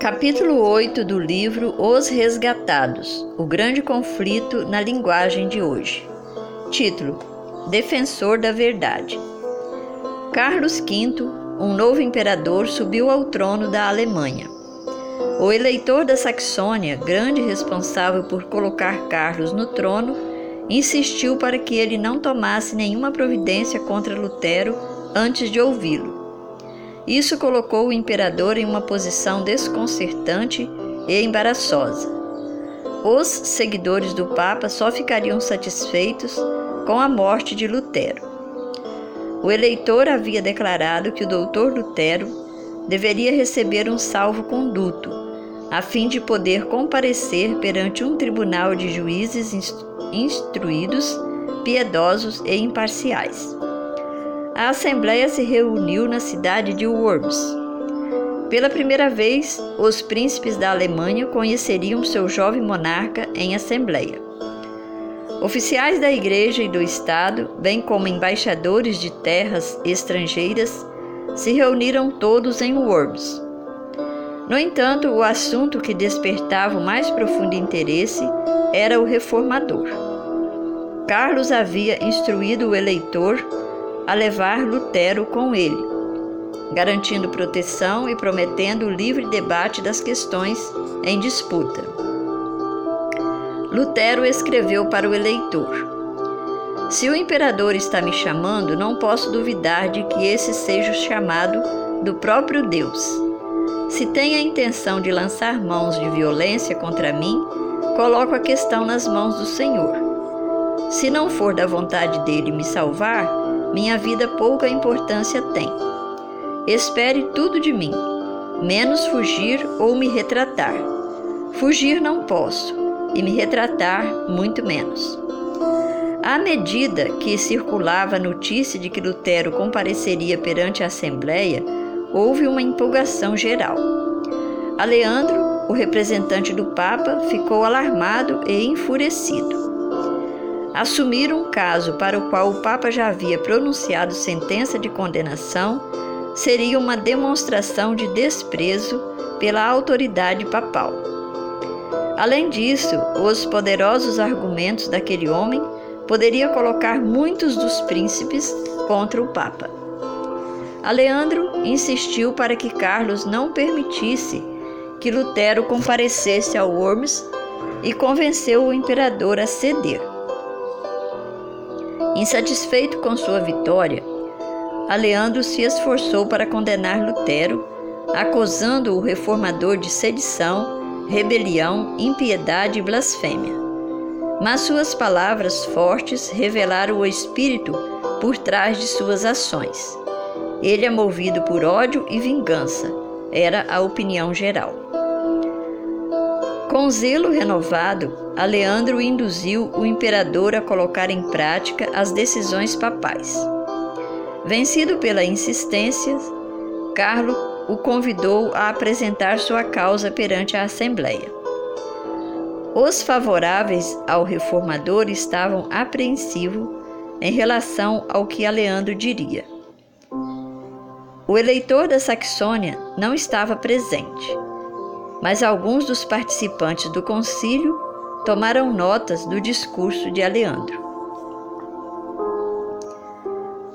Capítulo 8 do livro Os Resgatados O Grande Conflito na Linguagem de Hoje. Título: Defensor da Verdade. Carlos V, um novo imperador, subiu ao trono da Alemanha. O eleitor da Saxônia, grande responsável por colocar Carlos no trono, insistiu para que ele não tomasse nenhuma providência contra Lutero antes de ouvi-lo. Isso colocou o imperador em uma posição desconcertante e embaraçosa. Os seguidores do Papa só ficariam satisfeitos com a morte de Lutero. O eleitor havia declarado que o doutor Lutero deveria receber um salvo-conduto, a fim de poder comparecer perante um tribunal de juízes instruídos, piedosos e imparciais a Assembleia se reuniu na cidade de Worms. Pela primeira vez, os príncipes da Alemanha conheceriam seu jovem monarca em Assembleia. Oficiais da Igreja e do Estado, bem como embaixadores de terras estrangeiras, se reuniram todos em Worms. No entanto, o assunto que despertava o mais profundo interesse era o reformador. Carlos havia instruído o eleitor a levar Lutero com ele, garantindo proteção e prometendo o livre debate das questões em disputa. Lutero escreveu para o eleitor: Se o imperador está me chamando, não posso duvidar de que esse seja o chamado do próprio Deus. Se tem a intenção de lançar mãos de violência contra mim, coloco a questão nas mãos do Senhor. Se não for da vontade dele me salvar, minha vida pouca importância tem. Espere tudo de mim, menos fugir ou me retratar. Fugir não posso, e me retratar muito menos. À medida que circulava a notícia de que Lutero compareceria perante a Assembleia, houve uma empolgação geral. Aleandro, o representante do Papa, ficou alarmado e enfurecido assumir um caso para o qual o Papa já havia pronunciado sentença de condenação seria uma demonstração de desprezo pela autoridade papal. Além disso, os poderosos argumentos daquele homem poderia colocar muitos dos príncipes contra o Papa. Aleandro insistiu para que Carlos não permitisse que Lutero comparecesse ao Worms e convenceu o imperador a ceder. Insatisfeito com sua vitória, Aleandro se esforçou para condenar Lutero, acusando o reformador de sedição, rebelião, impiedade e blasfêmia. Mas suas palavras fortes revelaram o espírito por trás de suas ações. Ele é movido por ódio e vingança, era a opinião geral. Com zelo renovado, Aleandro induziu o imperador a colocar em prática as decisões papais. Vencido pela insistência, Carlo o convidou a apresentar sua causa perante a Assembleia. Os favoráveis ao reformador estavam apreensivos em relação ao que Aleandro diria. O eleitor da Saxônia não estava presente mas alguns dos participantes do concílio tomaram notas do discurso de Aleandro.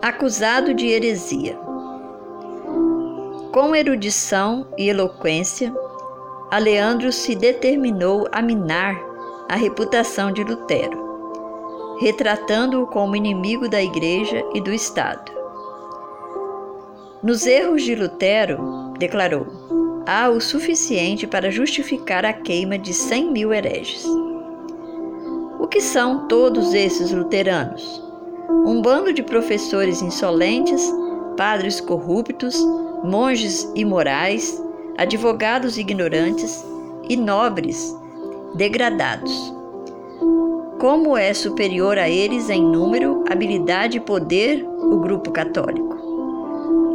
Acusado de heresia. Com erudição e eloquência, Aleandro se determinou a minar a reputação de Lutero, retratando-o como inimigo da Igreja e do Estado. Nos erros de Lutero, declarou: há o suficiente para justificar a queima de cem mil hereges. O que são todos esses luteranos? Um bando de professores insolentes, padres corruptos, monges imorais, advogados ignorantes e nobres degradados. Como é superior a eles em número, habilidade e poder o grupo católico?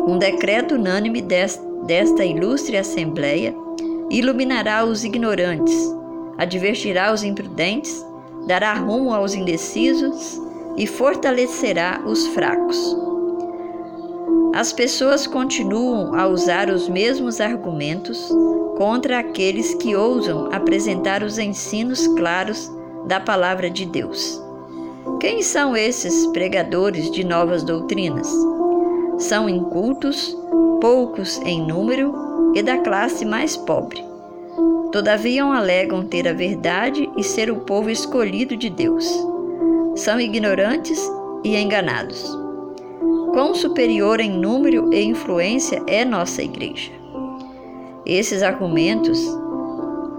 Um decreto unânime desta desta ilustre Assembleia iluminará os ignorantes, advertirá os imprudentes, dará rumo aos indecisos e fortalecerá os fracos. as pessoas continuam a usar os mesmos argumentos contra aqueles que ousam apresentar os ensinos claros da Palavra de Deus. Quem são esses pregadores de novas doutrinas? São incultos, poucos em número e da classe mais pobre. Todavia alegam ter a verdade e ser o povo escolhido de Deus. São ignorantes e enganados. Quão superior em número e influência é nossa igreja? Esses argumentos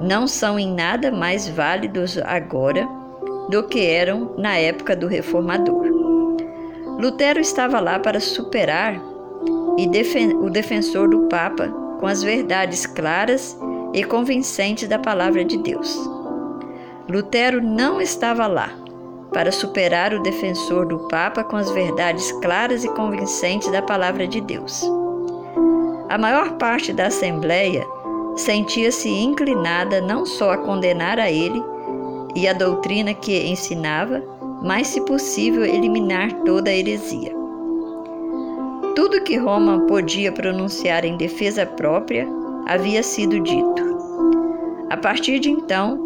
não são em nada mais válidos agora do que eram na época do reformador. Lutero estava lá para superar o defensor do Papa com as verdades claras e convincentes da palavra de Deus. Lutero não estava lá para superar o defensor do Papa com as verdades claras e convincentes da palavra de Deus. A maior parte da Assembleia sentia-se inclinada não só a condenar a ele e a doutrina que ensinava, mas, se possível, eliminar toda a heresia. Tudo que Roma podia pronunciar em defesa própria havia sido dito. A partir de então,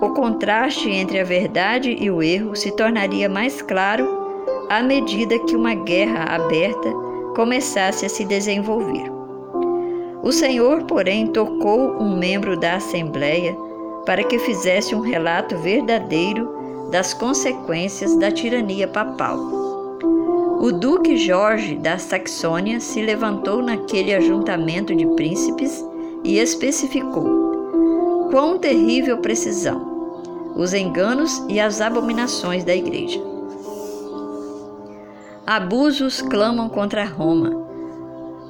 o contraste entre a verdade e o erro se tornaria mais claro à medida que uma guerra aberta começasse a se desenvolver. O Senhor, porém, tocou um membro da Assembleia para que fizesse um relato verdadeiro das consequências da tirania papal. O Duque Jorge da Saxônia se levantou naquele ajuntamento de príncipes e especificou: quão terrível precisão! Os enganos e as abominações da Igreja. Abusos clamam contra Roma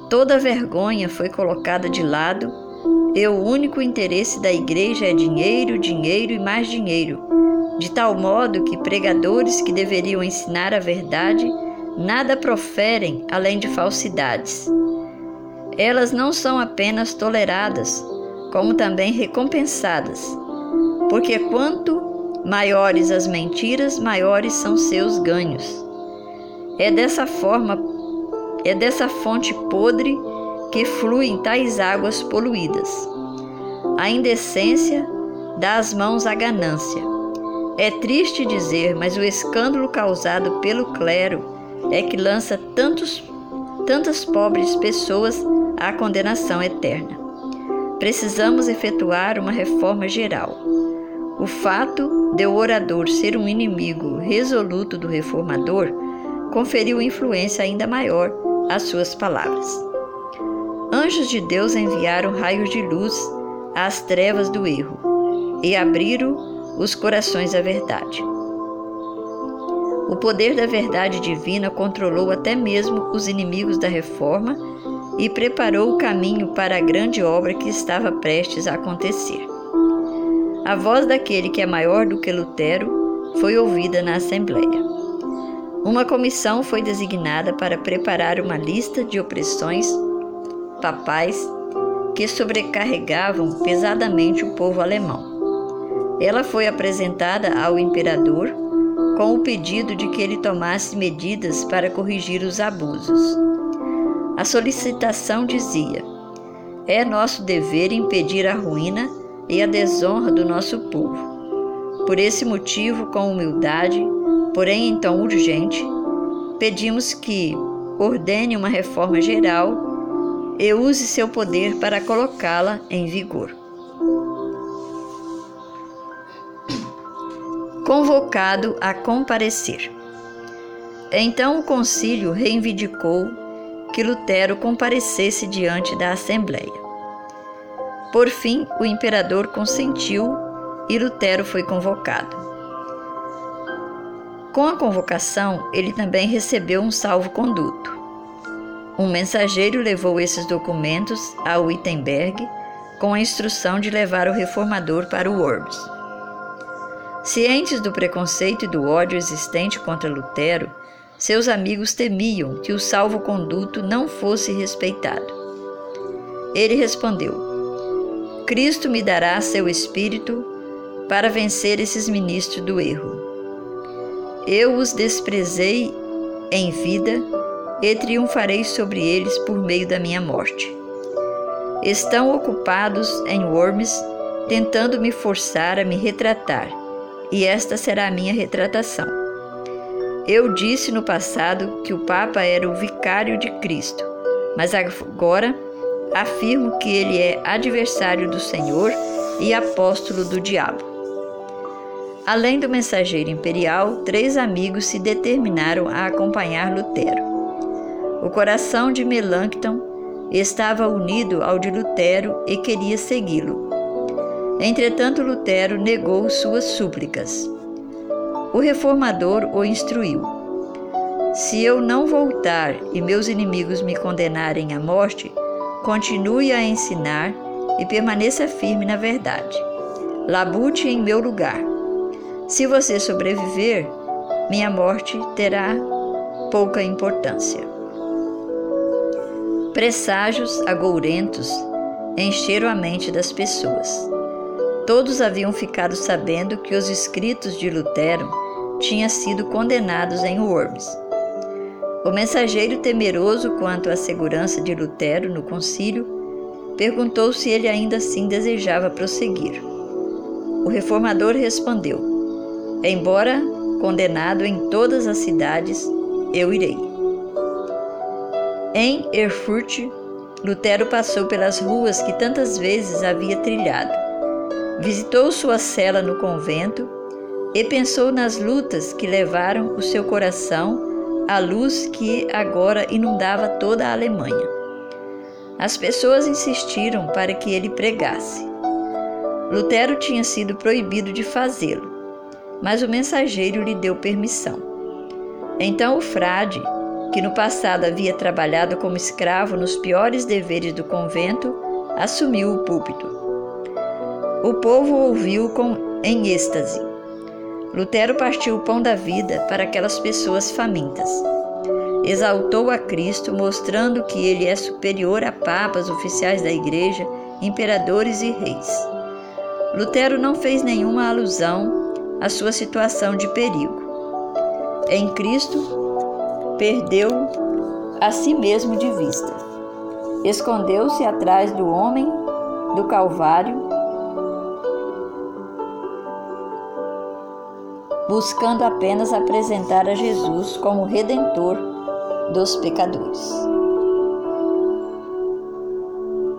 Toda vergonha foi colocada de lado e o único interesse da igreja é dinheiro, dinheiro e mais dinheiro, de tal modo que pregadores que deveriam ensinar a verdade nada proferem além de falsidades. Elas não são apenas toleradas, como também recompensadas, porque quanto maiores as mentiras, maiores são seus ganhos. É dessa forma é dessa fonte podre que fluem tais águas poluídas. A indecência dá as mãos à ganância. É triste dizer, mas o escândalo causado pelo clero é que lança tantos, tantas pobres pessoas à condenação eterna. Precisamos efetuar uma reforma geral. O fato de o orador ser um inimigo resoluto do reformador conferiu influência ainda maior as suas palavras. Anjos de Deus enviaram raios de luz às trevas do erro e abriram os corações à verdade. O poder da verdade divina controlou até mesmo os inimigos da reforma e preparou o caminho para a grande obra que estava prestes a acontecer. A voz daquele que é maior do que Lutero foi ouvida na Assembleia. Uma comissão foi designada para preparar uma lista de opressões papais que sobrecarregavam pesadamente o povo alemão. Ela foi apresentada ao imperador com o pedido de que ele tomasse medidas para corrigir os abusos. A solicitação dizia: É nosso dever impedir a ruína e a desonra do nosso povo. Por esse motivo, com humildade, porém então urgente, pedimos que ordene uma reforma geral e use seu poder para colocá-la em vigor. Convocado a comparecer. Então o concílio reivindicou que Lutero comparecesse diante da Assembleia. Por fim, o imperador consentiu e Lutero foi convocado. Com a convocação, ele também recebeu um salvo-conduto. Um mensageiro levou esses documentos a Wittenberg com a instrução de levar o reformador para o Worms. Cientes do preconceito e do ódio existente contra Lutero, seus amigos temiam que o salvo-conduto não fosse respeitado. Ele respondeu: Cristo me dará seu espírito para vencer esses ministros do erro. Eu os desprezei em vida e triunfarei sobre eles por meio da minha morte. Estão ocupados em Worms, tentando me forçar a me retratar, e esta será a minha retratação. Eu disse no passado que o Papa era o vicário de Cristo, mas agora afirmo que ele é adversário do Senhor e apóstolo do diabo. Além do mensageiro imperial, três amigos se determinaram a acompanhar Lutero. O coração de Melancton estava unido ao de Lutero e queria segui-lo. Entretanto, Lutero negou suas súplicas. O reformador o instruiu: Se eu não voltar e meus inimigos me condenarem à morte, continue a ensinar e permaneça firme na verdade. Labute em meu lugar. Se você sobreviver, minha morte terá pouca importância. Presságios agourentos encheram a mente das pessoas. Todos haviam ficado sabendo que os escritos de Lutero tinham sido condenados em Worms. O mensageiro, temeroso quanto à segurança de Lutero no concílio, perguntou se ele ainda assim desejava prosseguir. O reformador respondeu: Embora condenado em todas as cidades, eu irei. Em Erfurt, Lutero passou pelas ruas que tantas vezes havia trilhado. Visitou sua cela no convento e pensou nas lutas que levaram o seu coração à luz que agora inundava toda a Alemanha. As pessoas insistiram para que ele pregasse. Lutero tinha sido proibido de fazê-lo, mas o mensageiro lhe deu permissão. Então o frade, que no passado havia trabalhado como escravo nos piores deveres do convento, assumiu o púlpito. O povo ouviu com, em êxtase. Lutero partiu o pão da vida para aquelas pessoas famintas. Exaltou a Cristo, mostrando que ele é superior a papas, oficiais da igreja, imperadores e reis. Lutero não fez nenhuma alusão à sua situação de perigo. Em Cristo, perdeu a si mesmo de vista. Escondeu-se atrás do homem do Calvário, buscando apenas apresentar a Jesus como redentor dos pecadores.